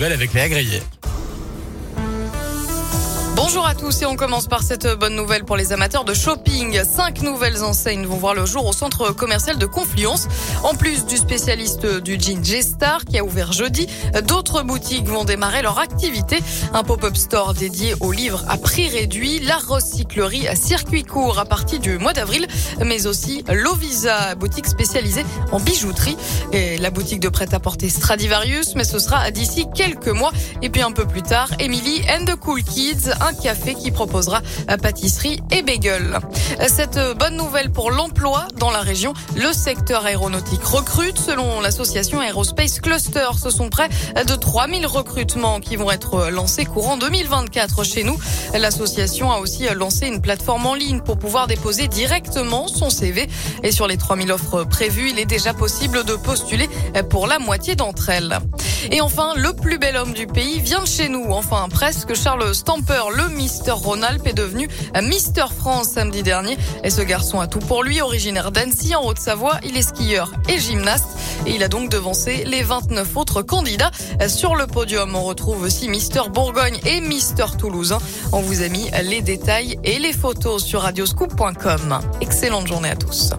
avec les agréés. Bonjour à tous et on commence par cette bonne nouvelle pour les amateurs de shopping. Cinq nouvelles enseignes vont voir le jour au centre commercial de Confluence. En plus du spécialiste du jean G-Star qui a ouvert jeudi, d'autres boutiques vont démarrer leur activité. Un pop-up store dédié aux livres à prix réduit, la recyclerie à circuit court à partir du mois d'avril, mais aussi l'Ovisa, boutique spécialisée en bijouterie et la boutique de prêt-à-porter Stradivarius, mais ce sera d'ici quelques mois. Et puis un peu plus tard, Emily and the Cool Kids, café qui proposera pâtisserie et bagel. Cette bonne nouvelle pour l'emploi dans la région, le secteur aéronautique recrute. Selon l'association Aerospace Cluster, ce sont près de 3000 recrutements qui vont être lancés courant 2024 chez nous. L'association a aussi lancé une plateforme en ligne pour pouvoir déposer directement son CV. Et sur les 3000 offres prévues, il est déjà possible de postuler pour la moitié d'entre elles. Et enfin, le plus bel homme du pays vient de chez nous. Enfin, presque Charles Stamper, le Mister Ronald est devenu Mister France samedi dernier. Et ce garçon a tout pour lui, originaire d'Annecy en Haute-Savoie. Il est skieur et gymnaste. Et il a donc devancé les 29 autres candidats. Sur le podium, on retrouve aussi Mister Bourgogne et Mister Toulouse. On vous a mis les détails et les photos sur radioscoop.com. Excellente journée à tous.